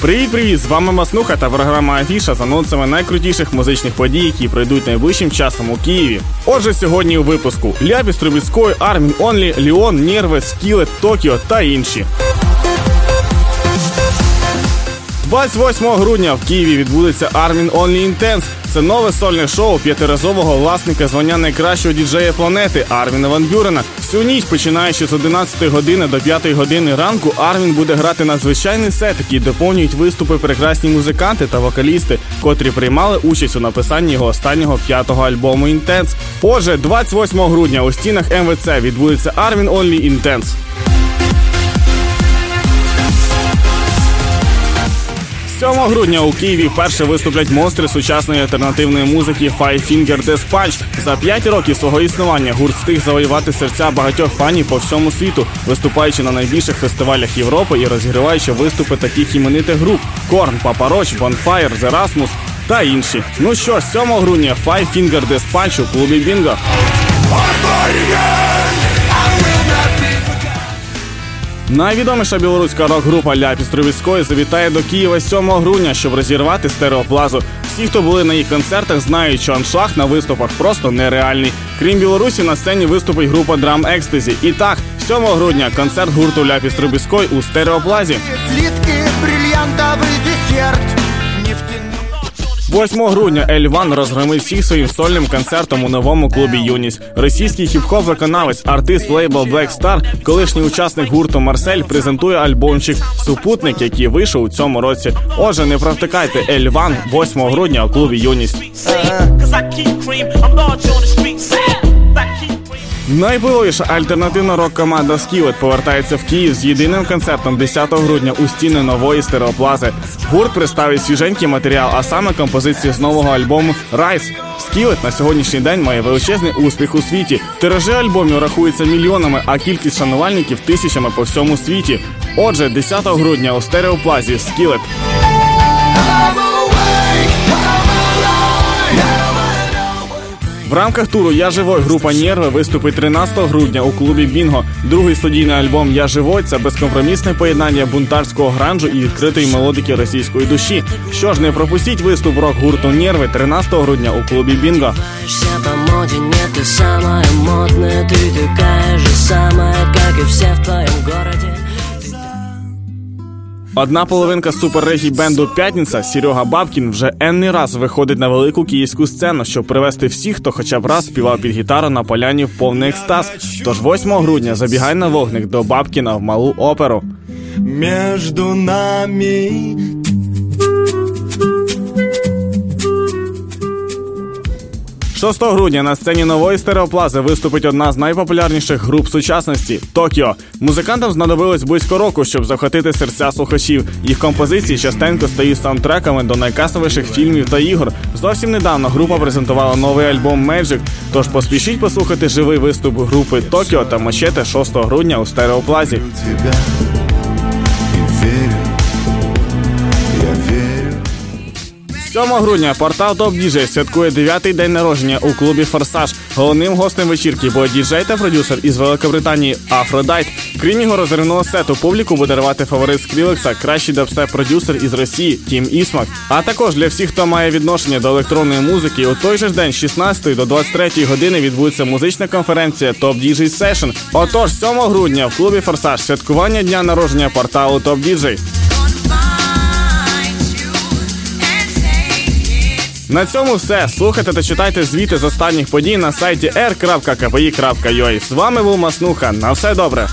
Привіт-привіт! З вами Маснуха та програма Афіша з анонсами найкрутіших музичних подій, які пройдуть найближчим часом у Києві. Отже, сьогодні у випуску Ляпіс Трубіцької, Армін Онлі, Ліон, Нірве, Скілет, Токіо та інші. 28 грудня в Києві відбудеться Армін Онлі Intense. Це нове сольне шоу п'ятиразового власника звання найкращого діджея планети Арміна Ван Бюрена. Всю ніч, починаючи з 11 години до 5 години ранку, Армін буде грати надзвичайний сет, який доповнюють виступи прекрасні музиканти та вокалісти, котрі приймали участь у написанні його останнього п'ятого альбому Intense. Отже, 28 грудня у стінах МВЦ відбудеться Armin Only Intense. 7 грудня у Києві вперше виступлять монстри сучасної альтернативної музики Five Finger Death Punch. За 5 років свого існування гурт встиг завоювати серця багатьох фанів по всьому світу, виступаючи на найбільших фестивалях Європи і розігріваючи виступи таких іменитих груп: Корн, Папароч, Bonfire, Zerasmus та інші. Ну що, 7 грудня Five Finger Death Punch у клубі Бінго. Найвідоміша білоруська рок-група Ляпіс Трубіцької завітає до Києва 7 грудня, щоб розірвати стереоплазу. Всі, хто були на їх концертах, знають, що аншлаг на виступах просто нереальний. Крім Білорусі, на сцені виступить група Драм Екстезі. І так, 7 грудня концерт гурту Ляпіс Трубіської у стереоплазі. Слідки брильянтовий десерт 8 грудня Ельван розгромив всіх своїм сольним концертом у новому клубі Юність. Російський хіп-хоп виконавець, артист лейбл Black Star, колишній учасник гурту Марсель, презентує альбомчик Супутник, який вийшов у цьому році. Отже, не провтикайте Ельван 8 грудня у клубі Юність. Найпиловіша альтернативна рок-команда Скілет повертається в Київ з єдиним концертом 10 грудня у стіни нової стереоплази. Гурт представить свіженький матеріал, а саме композиції з нового альбому Райс. Скілет на сьогоднішній день має величезний успіх у світі. Тиражі альбомів рахуються мільйонами, а кількість шанувальників тисячами по всьому світі. Отже, 10 грудня у стереоплазі Скілет. В рамках туру Я живой група Нерви виступить 13 грудня у клубі Бінго. Другий студійний альбом Я живой це безкомпромісне поєднання бунтарського гранжу і відкритої мелодики російської душі. Що ж, не пропустіть виступ рок гурту Нерви 13 грудня у клубі Бінго. Ты такая же самая, как и все в твоем городе Одна половинка суперрегі бенду П'ятниця Серега Бабкін вже енний раз виходить на велику київську сцену, щоб привести всіх, хто хоча б раз співав під гітару на поляні в повний екстаз. Тож 8 грудня забігай на вогник до Бабкіна в малу оперу. Между нами 6 грудня на сцені нової стереоплази виступить одна з найпопулярніших груп сучасності Токіо. Музикантам знадобилось близько року, щоб захватити серця слухачів. Їх композиції частенько стають саундтреками до найкасовіших фільмів та ігор. Зовсім недавно група презентувала новий альбом Magic, Тож поспішіть послухати живий виступ групи Токіо та Мачете 6 грудня у стереоплазі. 7 грудня портал Top DJ святкує 9-й день народження у клубі Форсаж. Головним гостем вечірки буде діджей та продюсер із Великобританії Aphrodite. Крім його розривного сету, публіку буде давати фаворит Скрілекса, кращий дабстеп продюсер із Росії Тім Ісмак. А також для всіх, хто має відношення до електронної музики, у той же ж день з 16 до 23 години відбудеться музична конференція Top DJ Session. Отож, 7 грудня в клубі Форсаж святкування дня народження порталу Top DJ. На цьому все. Слухайте та читайте звіти з останніх подій на сайті r.kpi.ua. З вами був Маснуха. На все добре.